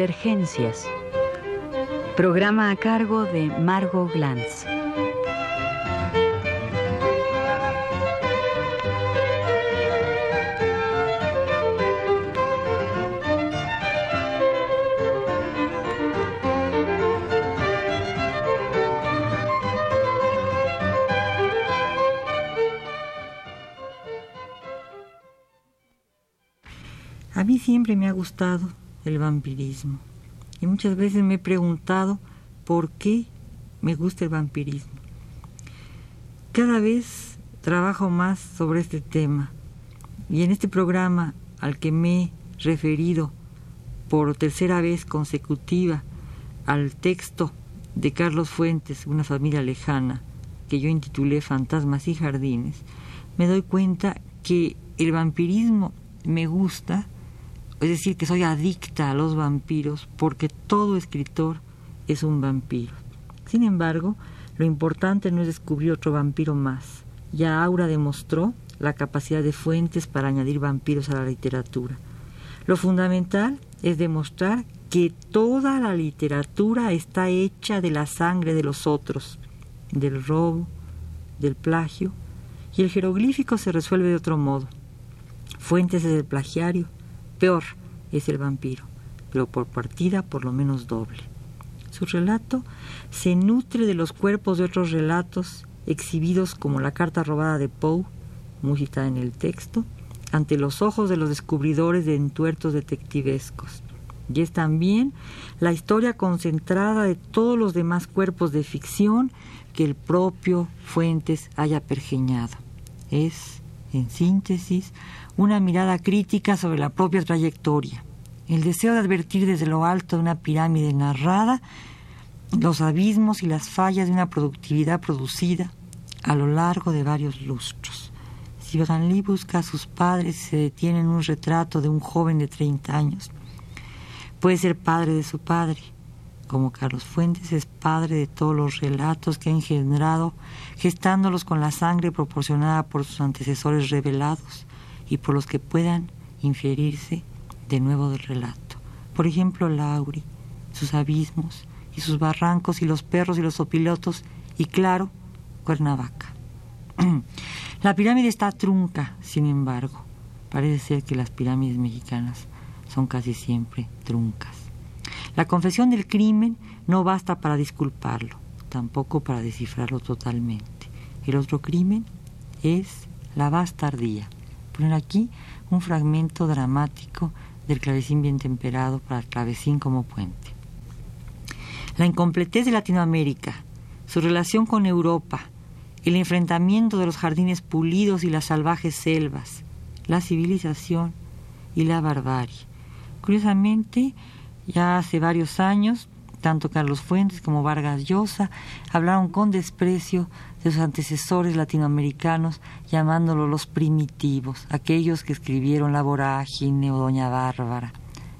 Divergencias. Programa a cargo de Margot Glantz. A mí siempre me ha gustado el vampirismo y muchas veces me he preguntado por qué me gusta el vampirismo. Cada vez trabajo más sobre este tema y en este programa al que me he referido por tercera vez consecutiva al texto de Carlos Fuentes, Una familia lejana, que yo intitulé Fantasmas y Jardines, me doy cuenta que el vampirismo me gusta es decir, que soy adicta a los vampiros porque todo escritor es un vampiro. Sin embargo, lo importante no es descubrir otro vampiro más. Ya Aura demostró la capacidad de Fuentes para añadir vampiros a la literatura. Lo fundamental es demostrar que toda la literatura está hecha de la sangre de los otros, del robo, del plagio, y el jeroglífico se resuelve de otro modo. Fuentes es el plagiario, Peor es el vampiro, pero por partida por lo menos doble. Su relato se nutre de los cuerpos de otros relatos exhibidos como la carta robada de Poe, muy en el texto, ante los ojos de los descubridores de entuertos detectivescos. Y es también la historia concentrada de todos los demás cuerpos de ficción que el propio Fuentes haya pergeñado. Es, en síntesis, una mirada crítica sobre la propia trayectoria, el deseo de advertir desde lo alto de una pirámide narrada los abismos y las fallas de una productividad producida a lo largo de varios lustros. Si Branly busca a sus padres se detiene en un retrato de un joven de 30 años, puede ser padre de su padre, como Carlos Fuentes es padre de todos los relatos que ha engendrado, gestándolos con la sangre proporcionada por sus antecesores revelados y por los que puedan inferirse de nuevo del relato. Por ejemplo, Lauri, sus abismos y sus barrancos y los perros y los opilotos y claro, Cuernavaca. La pirámide está trunca, sin embargo. Parece ser que las pirámides mexicanas son casi siempre truncas. La confesión del crimen no basta para disculparlo, tampoco para descifrarlo totalmente. El otro crimen es la bastardía poner aquí un fragmento dramático del clavecín bien temperado para el clavecín como puente. La incompletez de Latinoamérica, su relación con Europa, el enfrentamiento de los jardines pulidos y las salvajes selvas, la civilización y la barbarie. Curiosamente, ya hace varios años, tanto Carlos Fuentes como Vargas Llosa hablaron con desprecio de sus antecesores latinoamericanos, llamándolos los primitivos, aquellos que escribieron La Vorágine o Doña Bárbara.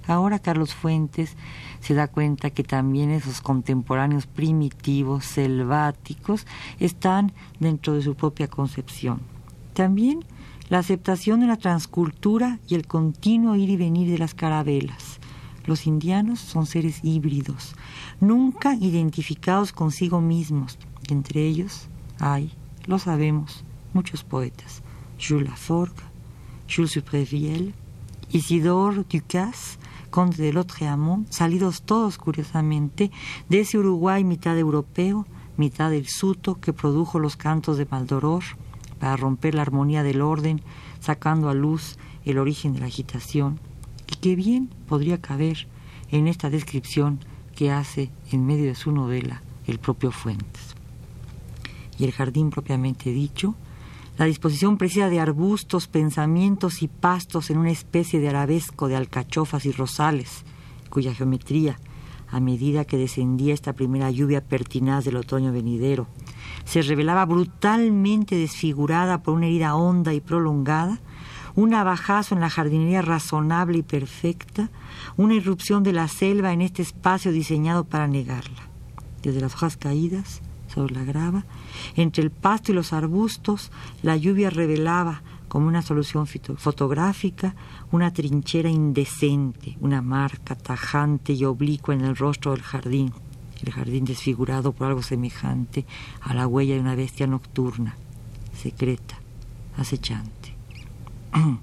Ahora Carlos Fuentes se da cuenta que también esos contemporáneos primitivos, selváticos, están dentro de su propia concepción. También la aceptación de la transcultura y el continuo ir y venir de las carabelas. Los indianos son seres híbridos, nunca identificados consigo mismos, entre ellos hay, lo sabemos, muchos poetas. Jules Laforgue, Jules Supréviel, Isidore Ducasse, conde de Lautréamont, salidos todos curiosamente de ese Uruguay mitad europeo, mitad del suto que produjo los cantos de Maldoror para romper la armonía del orden, sacando a luz el origen de la agitación, que bien podría caber en esta descripción que hace en medio de su novela el propio Fuentes. Y el jardín propiamente dicho, la disposición precisa de arbustos, pensamientos y pastos en una especie de arabesco de alcachofas y rosales, cuya geometría, a medida que descendía esta primera lluvia pertinaz del otoño venidero, se revelaba brutalmente desfigurada por una herida honda y prolongada, un abajazo en la jardinería razonable y perfecta, una irrupción de la selva en este espacio diseñado para negarla. Desde las hojas caídas, sobre la grava, entre el pasto y los arbustos, la lluvia revelaba, como una solución fotográfica, una trinchera indecente, una marca tajante y oblicua en el rostro del jardín, el jardín desfigurado por algo semejante a la huella de una bestia nocturna, secreta, acechante.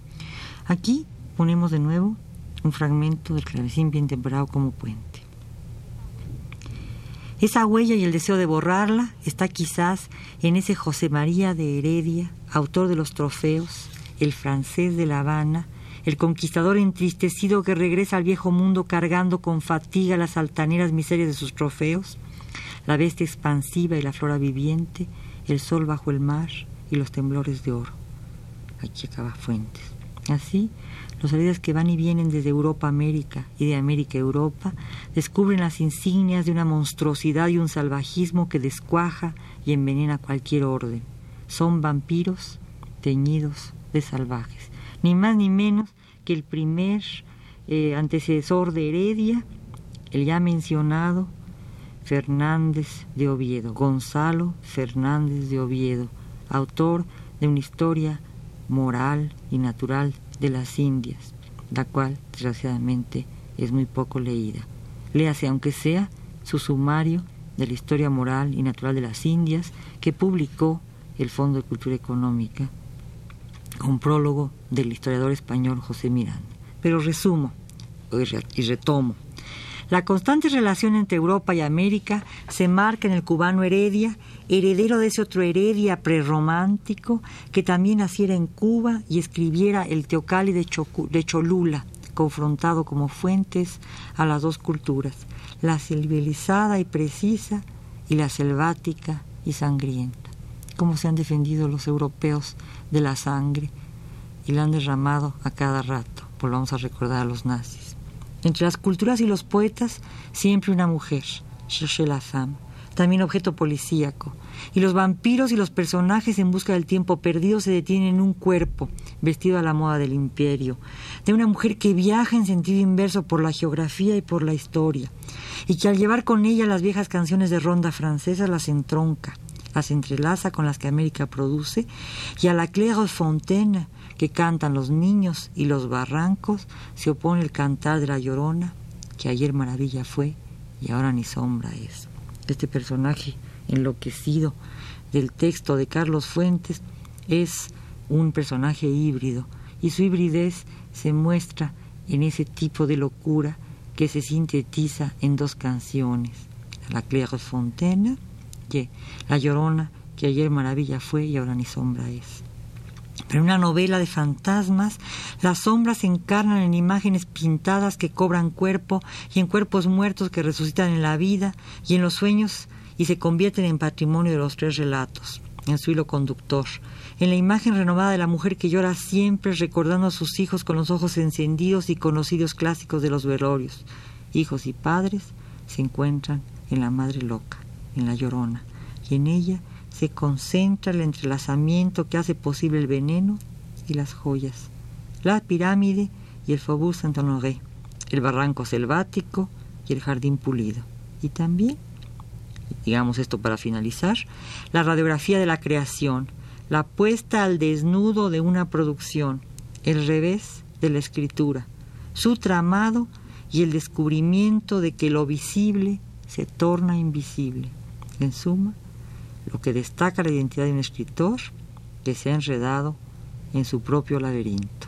Aquí ponemos de nuevo un fragmento del clavecín bien temperado como puente. Esa huella y el deseo de borrarla está quizás en ese José María de Heredia, autor de los trofeos, el francés de La Habana, el conquistador entristecido que regresa al viejo mundo cargando con fatiga las altaneras miserias de sus trofeos, la bestia expansiva y la flora viviente, el sol bajo el mar y los temblores de oro. Aquí acaba Fuentes. Así, los heridas que van y vienen desde Europa a América y de América a Europa descubren las insignias de una monstruosidad y un salvajismo que descuaja y envenena cualquier orden. Son vampiros teñidos de salvajes, ni más ni menos que el primer eh, antecesor de Heredia, el ya mencionado Fernández de Oviedo, Gonzalo Fernández de Oviedo, autor de una historia moral y natural de las Indias, la cual desgraciadamente es muy poco leída. Léase aunque sea su sumario de la historia moral y natural de las Indias que publicó el Fondo de Cultura Económica con prólogo del historiador español José Miranda. Pero resumo y retomo. La constante relación entre Europa y América se marca en el cubano Heredia, heredero de ese otro Heredia prerromántico que también naciera en Cuba y escribiera el Teocali de, de Cholula, confrontado como fuentes a las dos culturas, la civilizada y precisa y la selvática y sangrienta. Cómo se han defendido los europeos de la sangre y la han derramado a cada rato, volvamos a recordar a los nazis. Entre las culturas y los poetas, siempre una mujer, la femme, también objeto policíaco. Y los vampiros y los personajes en busca del tiempo perdido se detienen en un cuerpo, vestido a la moda del imperio, de una mujer que viaja en sentido inverso por la geografía y por la historia, y que al llevar con ella las viejas canciones de ronda francesa las entronca, las entrelaza con las que América produce, y a la Claire Fontaine que cantan los niños y los barrancos, se opone el cantar de la llorona, que ayer maravilla fue y ahora ni sombra es. Este personaje enloquecido del texto de Carlos Fuentes es un personaje híbrido y su hibridez se muestra en ese tipo de locura que se sintetiza en dos canciones, La Claire Fontaine, y La Llorona, que ayer maravilla fue y ahora ni sombra es. En una novela de fantasmas, las sombras se encarnan en imágenes pintadas que cobran cuerpo y en cuerpos muertos que resucitan en la vida y en los sueños y se convierten en patrimonio de los tres relatos, en su hilo conductor, en la imagen renovada de la mujer que llora siempre recordando a sus hijos con los ojos encendidos y conocidos clásicos de los velorios. Hijos y padres se encuentran en la madre loca, en la llorona, y en ella se concentra el entrelazamiento que hace posible el veneno y las joyas, la pirámide y el Faubourg Saint-Honoré, el barranco selvático y el jardín pulido. Y también, digamos esto para finalizar, la radiografía de la creación, la puesta al desnudo de una producción, el revés de la escritura, su tramado y el descubrimiento de que lo visible se torna invisible. En suma, lo que destaca la identidad de un escritor que se ha enredado en su propio laberinto.